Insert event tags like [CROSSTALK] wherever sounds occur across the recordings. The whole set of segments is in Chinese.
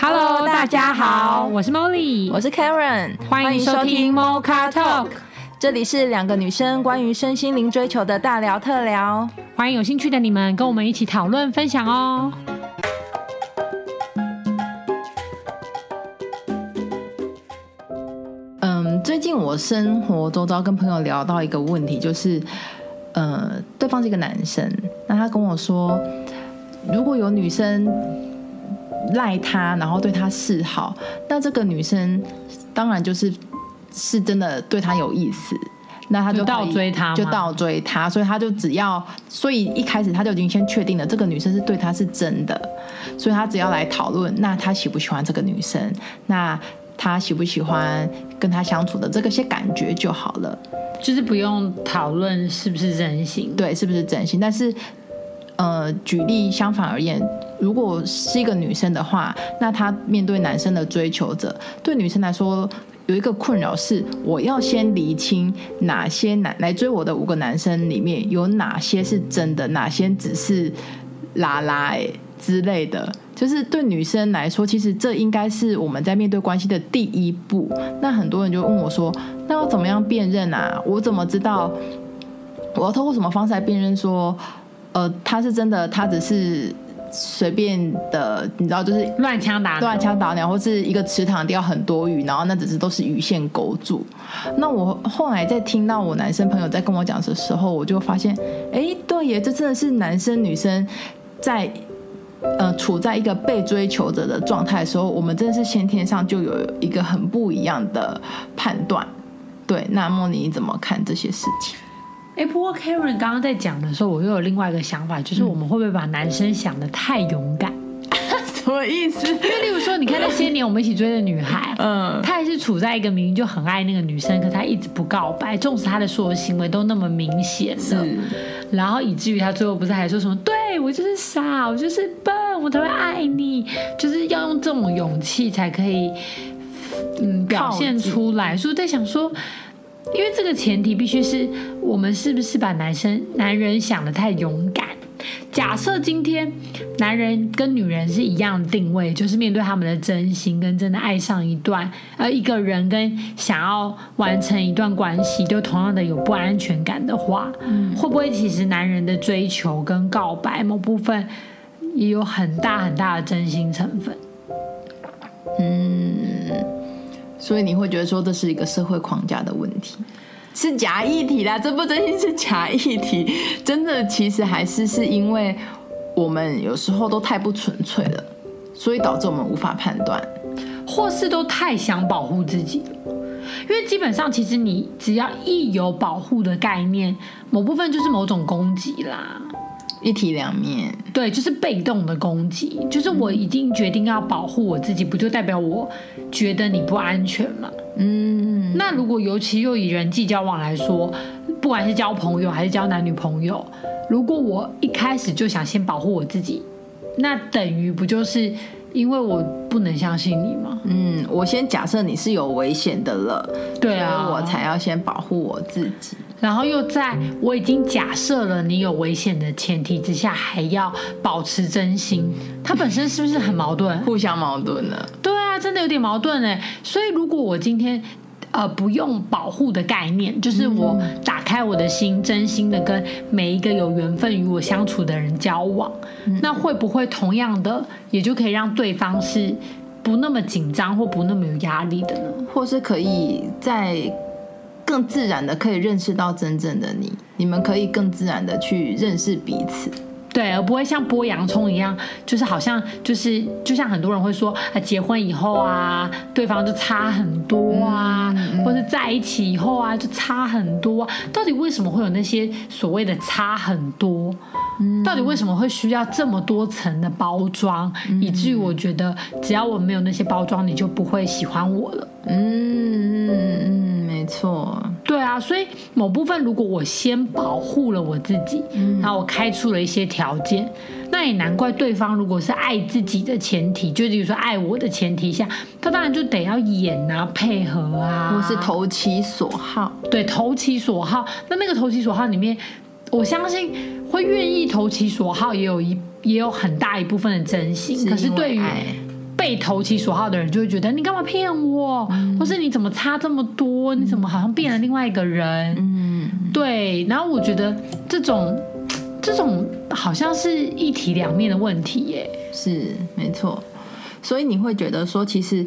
Hello，大家好，我是 Molly，我是 Karen，欢迎收听 Mocha Talk，这里是两个女生关于身心灵追求的大聊特聊，欢迎有兴趣的你们跟我们一起讨论分享哦。嗯，最近我生活周遭跟朋友聊到一个问题，就是，呃，对方是一个男生，那他跟我说，如果有女生赖他，然后对他示好，那这个女生当然就是是真的对他有意思，那他就，就倒追他，就倒追他，所以他就只要，所以一开始他就已经先确定了这个女生是对他是真的，所以他只要来讨论，那他喜不喜欢这个女生，那。他喜不喜欢跟他相处的这个些感觉就好了，就是不用讨论是不是真心，对，是不是真心。但是，呃，举例相反而言，如果是一个女生的话，那她面对男生的追求者，对女生来说有一个困扰是，我要先厘清哪些男来追我的五个男生里面有哪些是真的，哪些只是拉拉哎之类的。就是对女生来说，其实这应该是我们在面对关系的第一步。那很多人就问我说：“那要怎么样辨认啊？我怎么知道？我要透过什么方式来辨认说，呃，他是真的，他只是随便的，你知道，就是乱枪打乱枪打鸟，或是一个池塘钓很多鱼，然后那只是都是鱼线勾住。那我后来在听到我男生朋友在跟我讲的时候，我就发现，哎，对耶，这真的是男生女生在。”呃，处在一个被追求者的状态的时候，我们真的是先天上就有一个很不一样的判断。对，那么你怎么看这些事情？哎，不过 Karen 刚刚在讲的时候，我又有另外一个想法，就是我们会不会把男生想的太勇敢？[LAUGHS] 什么意思？因为例如说，你看那些年我们一起追的女孩，嗯，她还是处在一个明明就很爱那个女生，可她一直不告白，纵使她的所有行为都那么明显的，是然后以至于她最后不是还说什么？对。我就是傻，我就是笨，我才会爱你。就是要用这种勇气才可以，嗯，表现出来。所以我在想说，因为这个前提必须是我们是不是把男生、男人想的太勇敢？假设今天男人跟女人是一样的定位，就是面对他们的真心跟真的爱上一段呃一个人，跟想要完成一段关系，就同样的有不安全感的话，嗯，会不会其实男人的追求跟告白某部分也有很大很大的真心成分？嗯，所以你会觉得说这是一个社会框架的问题？是假议题啦，这不真心是假议题，真的其实还是是因为我们有时候都太不纯粹了，所以导致我们无法判断，或是都太想保护自己。因为基本上其实你只要一有保护的概念，某部分就是某种攻击啦。一体两面，对，就是被动的攻击，就是我已经决定要保护我自己，不就代表我觉得你不安全吗？嗯，那如果尤其又以人际交往来说，不管是交朋友还是交男女朋友，如果我一开始就想先保护我自己，那等于不就是因为我不能相信你吗？嗯，我先假设你是有危险的了，对啊，我才要先保护我自己。然后又在我已经假设了你有危险的前提之下，还要保持真心，它本身是不是很矛盾？[LAUGHS] 互相矛盾呢？对啊，真的有点矛盾哎。所以如果我今天呃不用保护的概念，就是我打开我的心，真心的跟每一个有缘分与我相处的人交往，那会不会同样的也就可以让对方是不那么紧张或不那么有压力的呢？或是可以在。更自然的可以认识到真正的你，你们可以更自然的去认识彼此，对，而不会像剥洋葱一样，就是好像就是就像很多人会说，啊，结婚以后啊，对方就差很多啊，嗯嗯、或者在一起以后啊就差很多，到底为什么会有那些所谓的差很多？嗯、到底为什么会需要这么多层的包装，嗯、以至于我觉得只要我没有那些包装，你就不会喜欢我了？嗯嗯嗯。没错，对啊，所以某部分如果我先保护了我自己，嗯、然后我开出了一些条件，那也难怪对方如果是爱自己的前提，就比如说爱我的前提下，他当然就得要演啊，配合啊，或是投其所好，对，投其所好。那那个投其所好里面，我相信会愿意投其所好，也有一也有很大一部分的真心。可是对于被投其所好的人就会觉得你干嘛骗我，嗯、或是你怎么差这么多，你怎么好像变了另外一个人？嗯，对。然后我觉得这种这种好像是一体两面的问题耶。是，没错。所以你会觉得说，其实。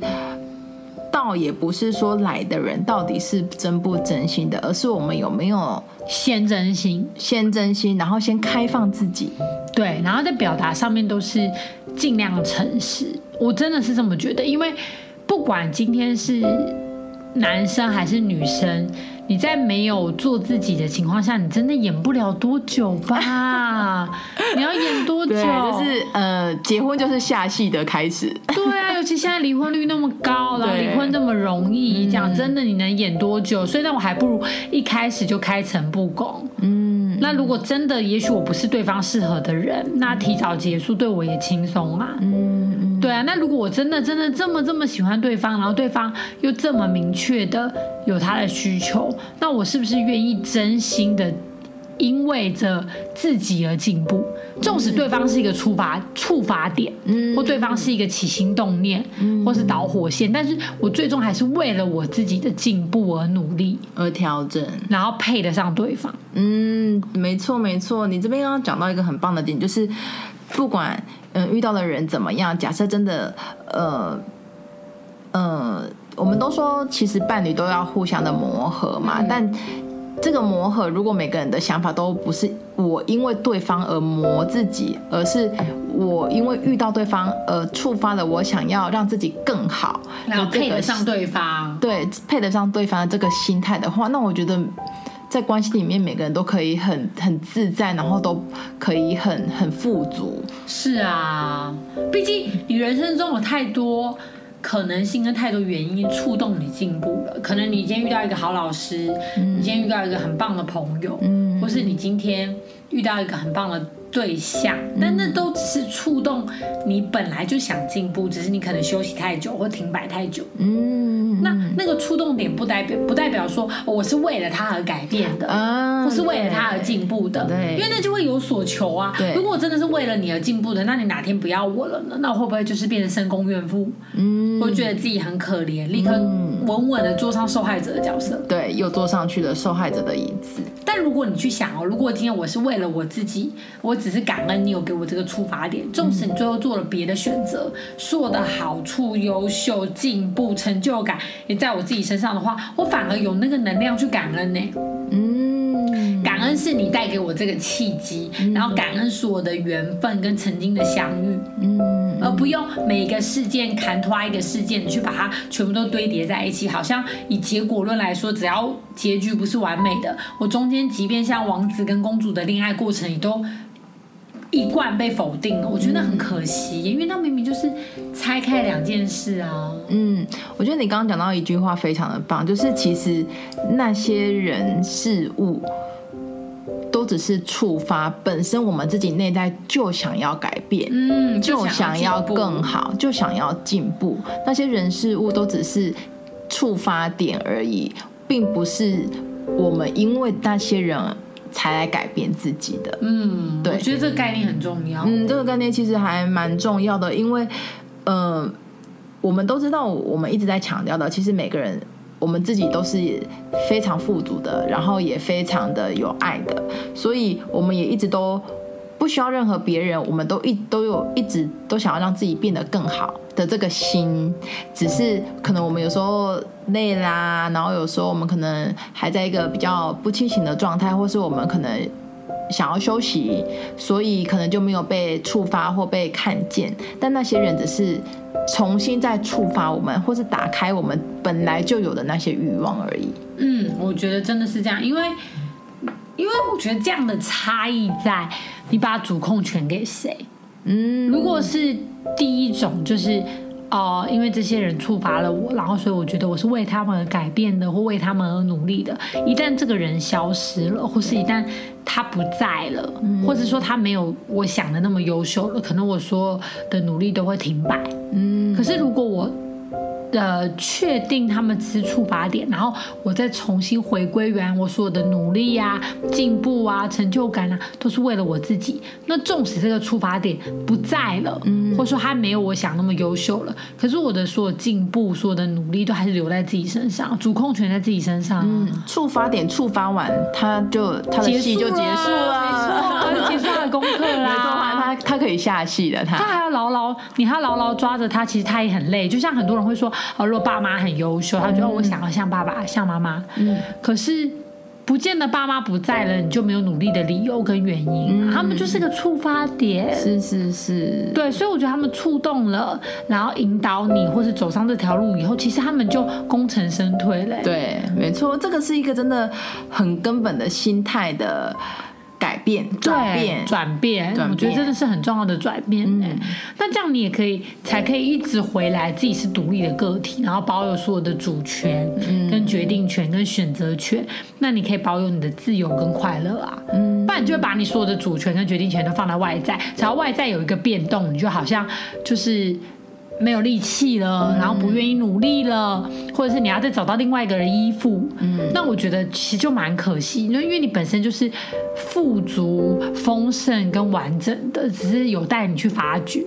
倒也不是说来的人到底是真不真心的，而是我们有没有先真心，先真心，然后先开放自己，对，然后在表达上面都是尽量诚实。我真的是这么觉得，因为不管今天是男生还是女生。你在没有做自己的情况下，你真的演不了多久吧？[LAUGHS] 你要演多久？就是呃，结婚就是下戏的开始。对啊，[LAUGHS] 尤其现在离婚率那么高，然后离婚这么容易，讲真的，你能演多久？所以那我还不如一开始就开诚布公。嗯，那如果真的，也许我不是对方适合的人，那提早结束对我也轻松嘛。嗯。对啊，那如果我真的真的这么这么喜欢对方，然后对方又这么明确的有他的需求，那我是不是愿意真心的因为着自己而进步？纵使对方是一个触发触发点，嗯，或对方是一个起心动念，嗯，或是导火线，但是我最终还是为了我自己的进步而努力，而调整，然后配得上对方。嗯，没错没错，你这边刚刚讲到一个很棒的点，就是不管。嗯，遇到的人怎么样？假设真的，呃，呃，我们都说其实伴侣都要互相的磨合嘛。嗯、但这个磨合，如果每个人的想法都不是我因为对方而磨自己，而是我因为遇到对方而触发了我想要让自己更好，然后配得上对方，对，配得上对方的这个心态的话，那我觉得。在关系里面，每个人都可以很很自在，然后都可以很很富足。是啊，毕竟你人生中有太多可能性跟太多原因触动你进步了。可能你今天遇到一个好老师，嗯、你今天遇到一个很棒的朋友，嗯、或是你今天遇到一个很棒的对象，但那都只是触动你本来就想进步，只是你可能休息太久或停摆太久。嗯。那那个触动点不代表不代表说我是为了他而改变的，啊、不是为了他而进步的，对，因为那就会有所求啊。对，如果我真的是为了你而进步的，那你哪天不要我了呢？那我会不会就是变成深宫怨妇？嗯，会觉得自己很可怜，立刻稳稳的坐上受害者的角色。对，又坐上去了受害者的椅子。但如果你去想哦，如果今天我是为了我自己，我只是感恩你有给我这个出发点，纵使你最后做了别的选择，所有的好处、优秀、进步、成就感。也在我自己身上的话，我反而有那个能量去感恩呢。嗯，感恩是你带给我这个契机，嗯、然后感恩是我的缘分跟曾经的相遇，嗯，而不用每一个事件砍拖一个事件去把它全部都堆叠在一起，好像以结果论来说，只要结局不是完美的，我中间即便像王子跟公主的恋爱过程也都。一贯被否定了，我觉得很可惜，因为那明明就是拆开两件事啊。嗯，我觉得你刚刚讲到一句话非常的棒，就是其实那些人事物都只是触发，本身我们自己内在就想要改变，嗯，就想要更好，就想要进步。那些人事物都只是触发点而已，并不是我们因为那些人。才来改变自己的，嗯，对，我觉得这个概念很重要。嗯，这个概念其实还蛮重要的，因为，呃，我们都知道，我们一直在强调的，其实每个人，我们自己都是非常富足的，然后也非常的有爱的，所以我们也一直都。不需要任何别人，我们都一都有一直都想要让自己变得更好的这个心，只是可能我们有时候累啦，然后有时候我们可能还在一个比较不清醒的状态，或是我们可能想要休息，所以可能就没有被触发或被看见。但那些人只是重新再触发我们，或是打开我们本来就有的那些欲望而已。嗯，我觉得真的是这样，因为。因为我觉得这样的差异在你把主控权给谁？嗯，如果是第一种，就是哦、呃，因为这些人触发了我，然后所以我觉得我是为他们而改变的，或为他们而努力的。一旦这个人消失了，或是一旦他不在了，嗯、或者说他没有我想的那么优秀了，可能我所有的努力都会停摆。嗯，可是如果我呃，确定他们只是触发点，然后我再重新回归原来我所有的努力呀、啊、进步啊、成就感啊，都是为了我自己。那纵使这个触发点不在了，嗯，或者说他没有我想那么优秀了，可是我的所有进步、所有的努力都还是留在自己身上，主控权在自己身上。嗯，触发点触发完，他就他的戏就结束了，没错，结束他的功课啦。他他可以下戏的，他他还要牢牢，你还要牢牢抓着他，其实他也很累。就像很多人会说。哦，如果爸妈很优秀，他觉得我想要像爸爸、像妈妈。嗯，可是不见得爸妈不在了，你就没有努力的理由跟原因。嗯，他们就是个触发点。是是是，对，所以我觉得他们触动了，然后引导你，或是走上这条路以后，其实他们就功成身退了。对，没错，这个是一个真的很根本的心态的。改变，转变，转变，我觉得真的是很重要的转变。嗯，那这样你也可以，才可以一直回来，自己是独立的个体，然后保有所有的主权、跟决定权、跟选择权。那你可以保有你的自由跟快乐啊。嗯，不然你就会把你所有的主权跟决定权都放在外在，只要外在有一个变动，你就好像就是。没有力气了，然后不愿意努力了，嗯、或者是你要再找到另外一个人依附，嗯，那我觉得其实就蛮可惜，因为因为你本身就是富足、丰盛跟完整的，只是有待你去发掘。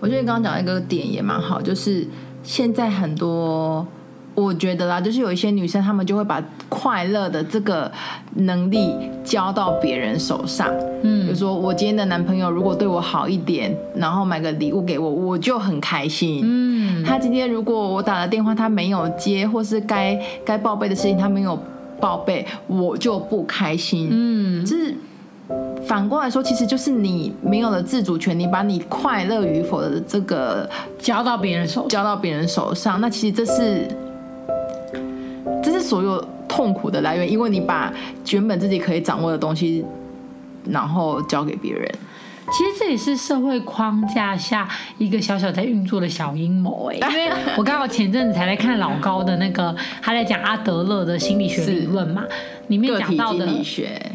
我觉得你刚刚讲一个点也蛮好，就是现在很多。我觉得啦，就是有一些女生，她们就会把快乐的这个能力交到别人手上。嗯，比如说我今天的男朋友如果对我好一点，然后买个礼物给我，我就很开心。嗯，他今天如果我打了电话他没有接，或是该该报备的事情他没有报备，我就不开心。嗯，就是反过来说，其实就是你没有了自主权，你把你快乐与否的这个交到别人手，交到别人手上，那其实这是。所有痛苦的来源，因为你把原本自己可以掌握的东西，然后交给别人。其实这也是社会框架下一个小小在运作的小阴谋哎，[LAUGHS] 因为我刚好前阵子才在看老高的那个，他在讲阿德勒的心理学理论嘛。里面讲到的，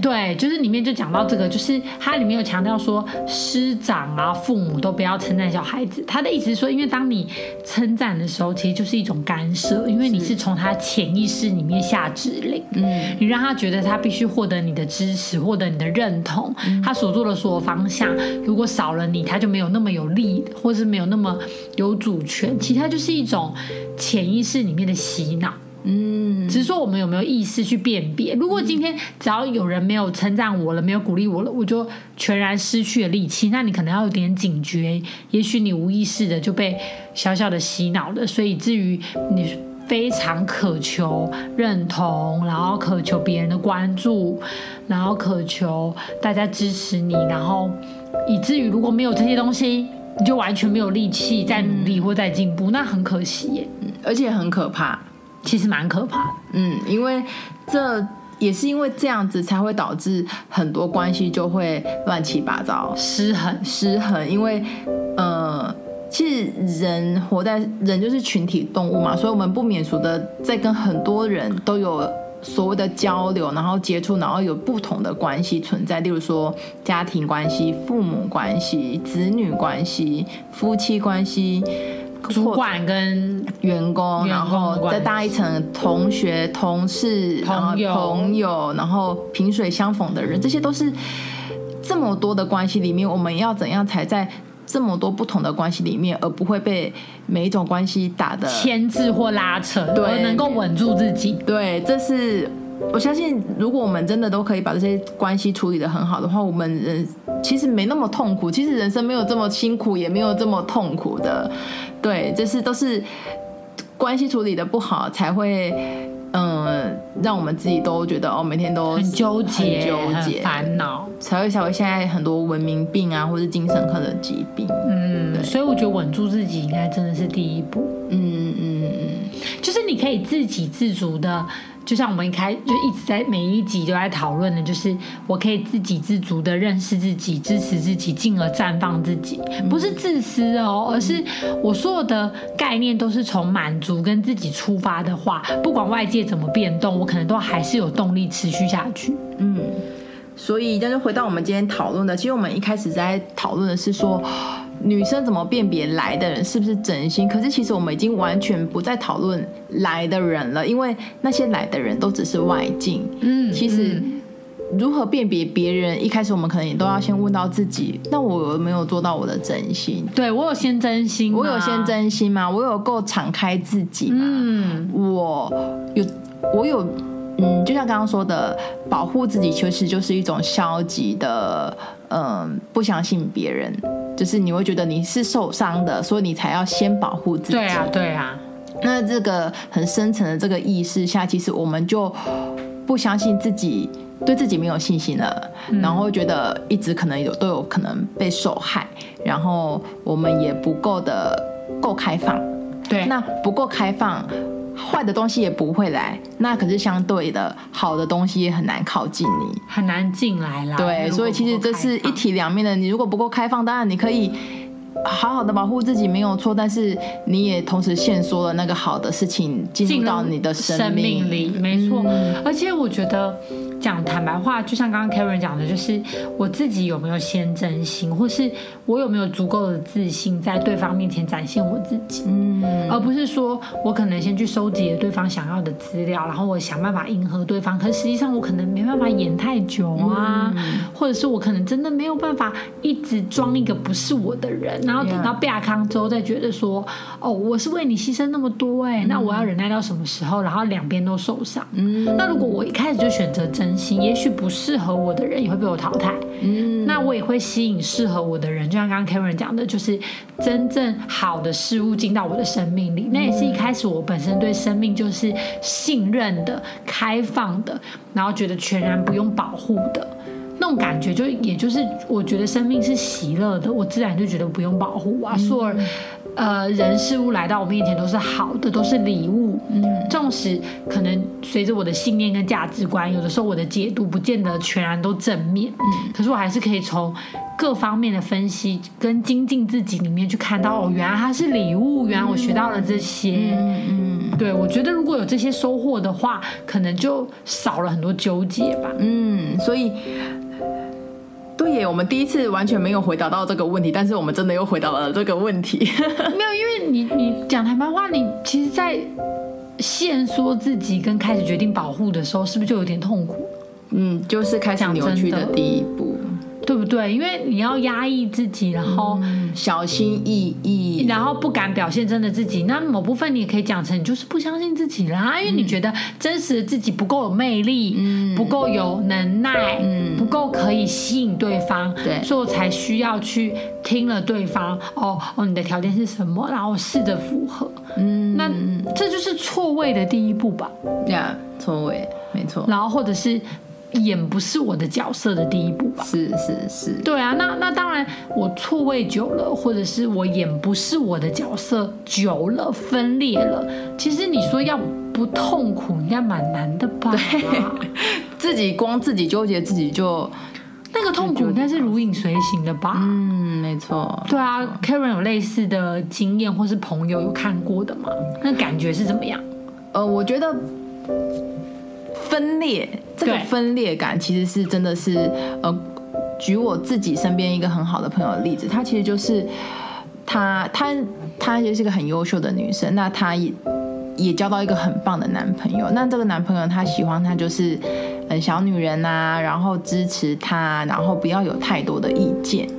对，就是里面就讲到这个，就是它里面有强调说，师长啊、父母都不要称赞小孩子。他的意思是说，因为当你称赞的时候，其实就是一种干涉，因为你是从他潜意识里面下指令，嗯，你让他觉得他必须获得你的支持，获得你的认同，他所做的所有方向，如果少了你，他就没有那么有力，或是没有那么有主权。其实它就是一种潜意识里面的洗脑。嗯，只是说我们有没有意识去辨别？如果今天只要有人没有称赞我了，没有鼓励我了，我就全然失去了力气，那你可能要有点警觉。也许你无意识的就被小小的洗脑了，所以至于你非常渴求认同，然后渴求别人的关注，然后渴求大家支持你，然后以至于如果没有这些东西，你就完全没有力气再努力或再进步，那很可惜耶，而且很可怕。其实蛮可怕的，嗯，因为这也是因为这样子才会导致很多关系就会乱七八糟、失衡、失衡。因为，呃，其实人活在人就是群体动物嘛，所以我们不免俗的在跟很多人都有所谓的交流，然后接触，然后有不同的关系存在，例如说家庭关系、父母关系、子女关系、夫妻关系。主管跟员工，然后再搭一层同学、同事、朋友、朋友，然后萍水相逢的人，这些都是这么多的关系里面，我们要怎样才在这么多不同的关系里面，而不会被每一种关系打的牵制或拉扯，对，而能够稳住自己。对，这是。我相信，如果我们真的都可以把这些关系处理得很好的话，我们人其实没那么痛苦。其实人生没有这么辛苦，也没有这么痛苦的。对，这是都是关系处理的不好，才会嗯，让我们自己都觉得哦，每天都很纠结、纠结、烦恼，才会才会现在很多文明病啊，或是精神科的疾病。嗯，所以我觉得稳住自己应该真的是第一步。嗯嗯嗯，就是你可以自给自足的。就像我们一开就一直在每一集都在讨论的，就是我可以自给自足的认识自己、支持自己，进而绽放自己，不是自私哦，而是我所有的概念都是从满足跟自己出发的话，不管外界怎么变动，我可能都还是有动力持续下去。嗯，所以，但是回到我们今天讨论的，其实我们一开始在讨论的是说。女生怎么辨别来的人是不是真心？可是其实我们已经完全不再讨论来的人了，因为那些来的人都只是外境。嗯，其实如何辨别别人，一开始我们可能也都要先问到自己：那我有没有做到我的真心？对，我有先真心，我有先真心吗？我有够敞开自己吗？嗯，我有，我有。嗯，就像刚刚说的，保护自己其实就是一种消极的，嗯，不相信别人，就是你会觉得你是受伤的，所以你才要先保护自己。对啊，对啊。那这个很深层的这个意识下，其实我们就不相信自己，对自己没有信心了，嗯、然后觉得一直可能有都有可能被受害，然后我们也不够的够开放。对，那不够开放。坏的东西也不会来，那可是相对的，好的东西也很难靠近你，很难进来啦。对，所以其实这是一体两面的。你如果不够开放，当然你可以好好的保护自己没有错，但是你也同时限缩了那个好的事情进入到你的生命里，没错。嗯，而且我觉得。讲坦白话，就像刚刚 Karen 讲的，就是我自己有没有先真心，或是我有没有足够的自信，在对方面前展现我自己，嗯，而不是说我可能先去收集对方想要的资料，然后我想办法迎合对方，可是实际上我可能没办法演太久啊，嗯、或者是我可能真的没有办法一直装一个不是我的人，然后等到变康之后再觉得说，哦，我是为你牺牲那么多哎、欸，那我要忍耐到什么时候？然后两边都受伤，嗯，那如果我一开始就选择真。也许不适合我的人也会被我淘汰，嗯，那我也会吸引适合我的人。就像刚刚 Karen 讲的，就是真正好的事物进到我的生命里。那也是一开始我本身对生命就是信任的、开放的，然后觉得全然不用保护的那种感觉。就也就是我觉得生命是喜乐的，我自然就觉得不用保护啊。所以。呃，人事物来到我面前都是好的，都是礼物。嗯，纵使可能随着我的信念跟价值观，有的时候我的解读不见得全然都正面。嗯，可是我还是可以从各方面的分析跟精进自己里面去看到，哦，原来它是礼物，原来我学到了这些。嗯嗯，对，我觉得如果有这些收获的话，可能就少了很多纠结吧。嗯，所以。对耶，我们第一次完全没有回答到这个问题，但是我们真的又回答了这个问题。[LAUGHS] 没有，因为你你讲台湾话，你其实，在限缩自己跟开始决定保护的时候，是不是就有点痛苦？嗯，就是开始扭曲的第一步。对不对？因为你要压抑自己，然后小心翼翼，然后不敢表现真的自己。那某部分你也可以讲成，你就是不相信自己啦，因为你觉得真实的自己不够有魅力，嗯，不够有能耐，嗯，不够可以吸引对方，对，所以我才需要去听了对方，哦哦，你的条件是什么，然后试着符合，嗯，那这就是错位的第一步吧？呀，错位，没错。然后或者是。演不是我的角色的第一步吧？是是是，对啊，那那当然，我错位久了，或者是我演不是我的角色久了，分裂了，其实你说要不痛苦，应该蛮难的吧？对，[LAUGHS] 自己光自己纠结自己就 [LAUGHS] 那个痛苦应该是如影随形的吧？嗯，没错。对啊，Karen 有类似的经验，或是朋友有看过的吗？那感觉是怎么样？呃，我觉得。分裂，这个分裂感其实是真的是，呃，举我自己身边一个很好的朋友的例子，她其实就是，她她她也是个很优秀的女生，那她也也交到一个很棒的男朋友，那这个男朋友他喜欢她就是，呃，小女人啊，然后支持她，然后不要有太多的意见。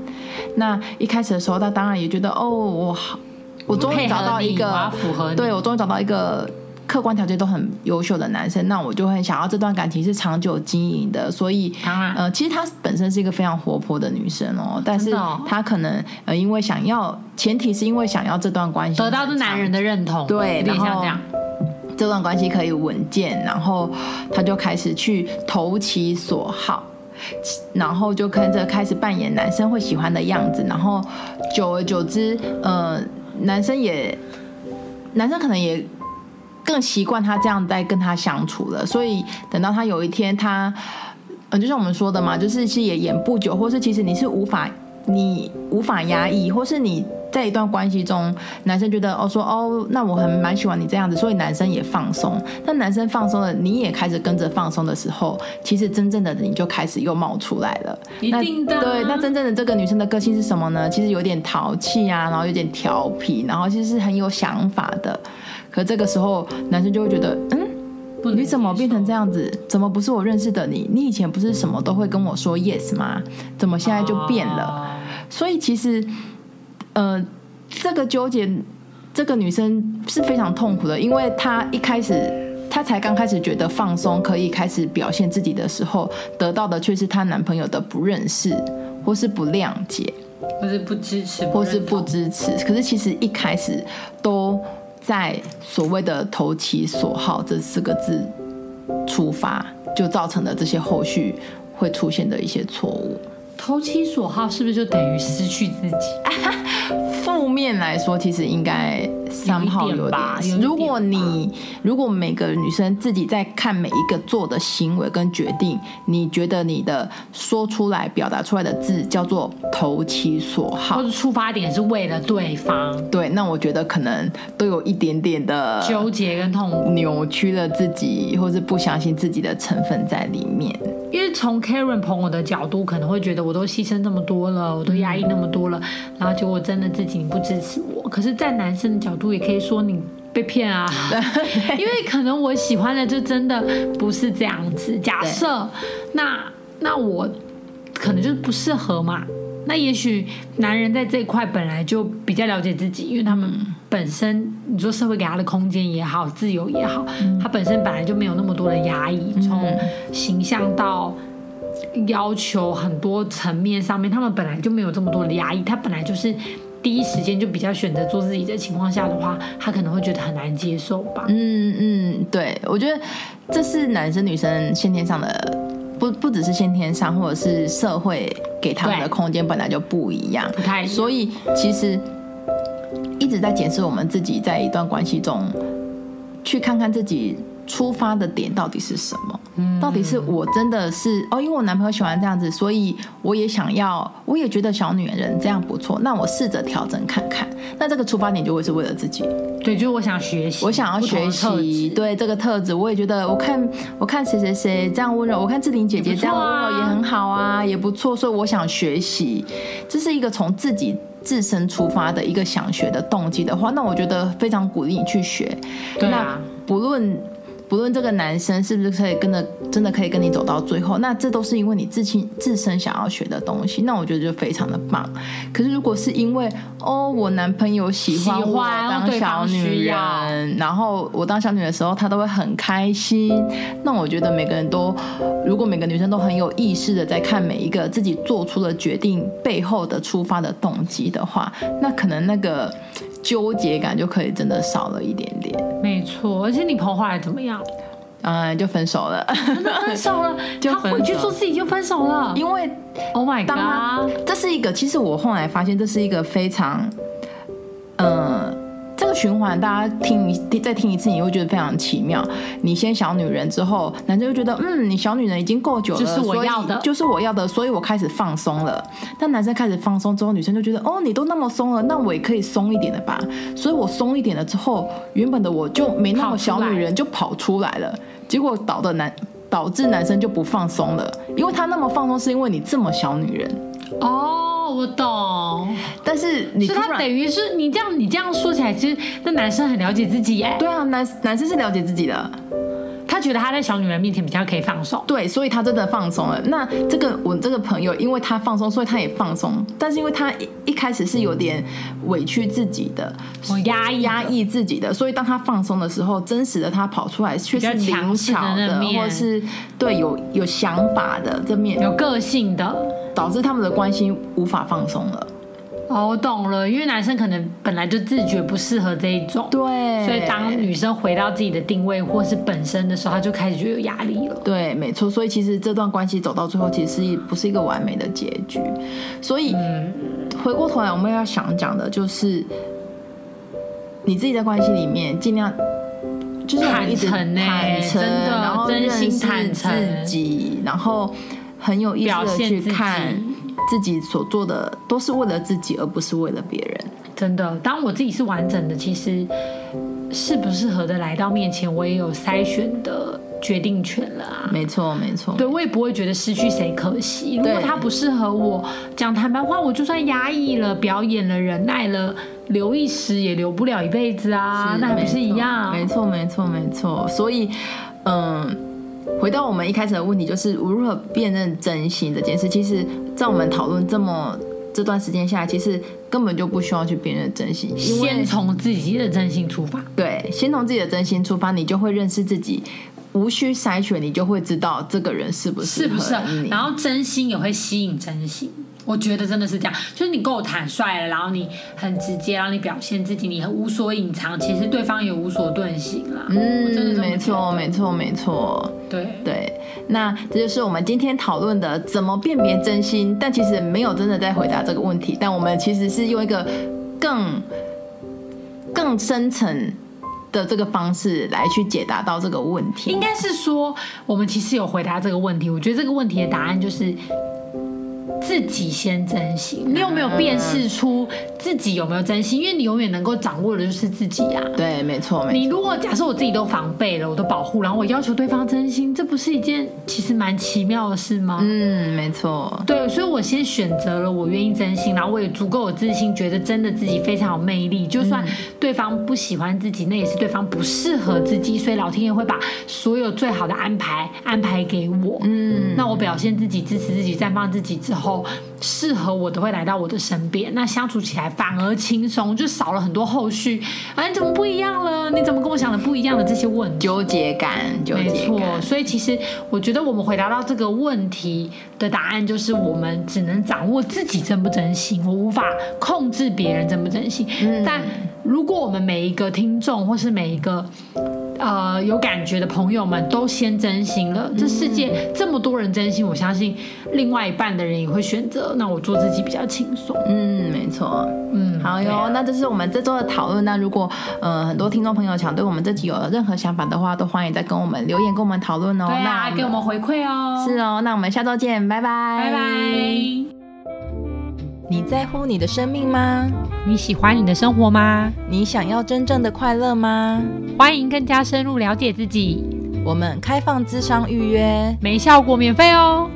那一开始的时候，她当然也觉得，哦，我好，我终于找到一个我符合，对，我终于找到一个。客观条件都很优秀的男生，那我就很想要这段感情是长久经营的。所以，呃，其实她本身是一个非常活泼的女生哦，但是她可能呃，因为想要，前提是因为想要这段关系得到这男人的认同，对，然后这段关系可以稳健，然后她就开始去投其所好，然后就跟着开始扮演男生会喜欢的样子，然后久而久之，呃，男生也，男生可能也。更习惯他这样在跟他相处了，所以等到他有一天他，嗯，就像我们说的嘛，就是其实也演不久，或是其实你是无法，你无法压抑，或是你在一段关系中，男生觉得哦说哦，那我很蛮喜欢你这样子，所以男生也放松。那男生放松了，你也开始跟着放松的时候，其实真正的你就开始又冒出来了。一定的。对，那真正的这个女生的个性是什么呢？其实有点淘气啊，然后有点调皮，然后其实是很有想法的。可这个时候，男生就会觉得，嗯，你怎么变成这样子？怎么不是我认识的你？你以前不是什么都会跟我说 yes 吗？怎么现在就变了？所以其实，呃，这个纠结，这个女生是非常痛苦的，因为她一开始，她才刚开始觉得放松，可以开始表现自己的时候，得到的却是她男朋友的不认识，或是不谅解，或是不支持，或是不支持。可是其实一开始都。在所谓的投其所好这四个字出发，就造成了这些后续会出现的一些错误。投其所好是不是就等于失去自己？[LAUGHS] 负面来说，其实应该三号有点。如果你如果每个女生自己在看每一个做的行为跟决定，你觉得你的说出来、表达出来的字叫做投其所好，或者出发点是为了对方，对，那我觉得可能都有一点点的纠结跟痛苦，扭曲了自己，或是不相信自己的成分在里面。因为从 Karen 朋友的角度，可能会觉得我都牺牲这么多了，我都压抑那么多了，然后结果真的自己你不支持我。可是，在男生的角度，也可以说你被骗啊，因为可能我喜欢的就真的不是这样子。假设那那我可能就不适合嘛。那也许男人在这一块本来就比较了解自己，因为他们本身你说社会给他的空间也好，自由也好，他本身本来就没有那么多的压抑，从形象到要求很多层面上面，他们本来就没有这么多的压抑，他本来就是第一时间就比较选择做自己的情况下的话，他可能会觉得很难接受吧。嗯嗯，对，我觉得这是男生女生先天上的。不不只是先天上，或者是社会给他们的空间本来就不一样，不太一样。所以其实一直在检视我们自己，在一段关系中，去看看自己出发的点到底是什么。嗯，到底是我真的是哦，因为我男朋友喜欢这样子，所以我也想要，我也觉得小女人这样不错，那我试着调整看看。那这个出发点就会是为了自己，对，就是我想学习，我想要学习，对这个特质，我也觉得，我看我看谁谁谁这样温柔，我看志玲姐姐这样温柔也很好啊，也不错，所以我想学习，这是一个从自己自身出发的一个想学的动机的话，那我觉得非常鼓励你去学，对啊，那不论。不论这个男生是不是可以跟着，真的可以跟你走到最后，那这都是因为你自亲自身想要学的东西，那我觉得就非常的棒。可是如果是因为哦，我男朋友喜欢我当小女人，然后我当小女人的时候，他都会很开心。那我觉得每个人都，如果每个女生都很有意识的在看每一个自己做出的决定背后的出发的动机的话，那可能那个。纠结感就可以真的少了一点点，没错。而且你朋友后来怎么样？嗯，就分手了。真的分手了？[LAUGHS] 就他回去做自己就分手了？因为，Oh my God，这是一个。其实我后来发现，这是一个非常，嗯。这个循环，大家听一再听一次，你会觉得非常奇妙。你先小女人之后，男生就觉得，嗯，你小女人已经够久了，就是我要的，就是我要的，所以我开始放松了。但男生开始放松之后，女生就觉得，哦，你都那么松了，那我也可以松一点的吧。所以我松一点了之后，原本的我就没那么小女人，就跑出来了。结果导的男导致男生就不放松了，因为他那么放松，是因为你这么小女人。哦，我懂，但是你是他等于是你这样，你这样说起来，其实那男生很了解自己耶。对啊，男男生是了解自己的。他觉得他在小女人面前比较可以放松，对，所以他真的放松了。那这个我这个朋友，因为他放松，所以他也放松。但是因为他一一开始是有点委屈自己的，我压抑压抑自己的，所以当他放松的时候，真实的他跑出来却是灵巧的，的或是对有有想法的这面，有个性的，导致他们的关系无法放松了。哦，我懂了，因为男生可能本来就自觉不适合这一种，对，所以当女生回到自己的定位或是本身的时候，他就开始就有压力了。对，没错，所以其实这段关系走到最后，其实不是一个完美的结局。所以、嗯、回过头来，我们要想讲的就是，你自己在关系里面尽量就是坦诚、欸，真的，然后真心坦诚自己，然后很有意识的去看。自己所做的都是为了自己，而不是为了别人。真的，当我自己是完整的，其实适不适合的来到面前，我也有筛选的决定权了啊。没错，没错。对，我也不会觉得失去谁可惜。如果他不适合我，讲坦白话，我就算压抑了、表演了、忍耐了，留一时也留不了一辈子啊。那还不是一样？没错，没错，没错。所以，嗯，回到我们一开始的问题，就是如何辨认真心这件事。其实，在我们讨论这么。这段时间下来，其实根本就不需要去辨认真心，先从自己的真心出发。对，先从自己的真心出发，你就会认识自己，无需筛选，你就会知道这个人是不是适合你。是不是？然后真心也会吸引真心。我觉得真的是这样，就是你够坦率了，然后你很直接，然后你表现自己，你很无所隐藏，其实对方也无所遁形啦。嗯，真的没错，没错，没错。对对，那这就是我们今天讨论的怎么辨别真心，但其实没有真的在回答这个问题，但我们其实是用一个更更深层的这个方式来去解答到这个问题。应该是说，我们其实有回答这个问题，我觉得这个问题的答案就是。自己先珍惜，你有没有辨识出自己有没有真心？因为你永远能够掌握的就是自己啊。对，没错，没错。你如果假设我自己都防备了，我都保护，然后我要求对方真心，这不是一件其实蛮奇妙的事吗？嗯，没错。对，所以我先选择了我愿意真心，然后我也足够有自信，觉得真的自己非常有魅力。就算对方不喜欢自己，那也是对方不适合自己，所以老天爷会把所有最好的安排安排给我。嗯，那我表现自己，支持自己，绽放自己之后。适合我的会来到我的身边，那相处起来反而轻松，就少了很多后续。哎，你怎么不一样了？你怎么跟我想的不一样的这些问题？纠结感，纠结感。没错，所以其实我觉得我们回答到这个问题的答案就是，我们只能掌握自己真不真心，我无法控制别人真不真心。嗯，但如果我们每一个听众或是每一个。呃，有感觉的朋友们都先真心了。这世界这么多人真心，我相信另外一半的人也会选择。那我做自己比较轻松。嗯，没错。嗯，好哟。啊、那这是我们这周的讨论。那如果呃很多听众朋友想对我们这集有任何想法的话，都欢迎再跟我们留言，跟我们讨论哦。对啊，那给我们回馈哦。是哦，那我们下周见，拜拜，拜拜。你在乎你的生命吗？你喜欢你的生活吗？你想要真正的快乐吗？欢迎更加深入了解自己。我们开放智商预约，没效果免费哦。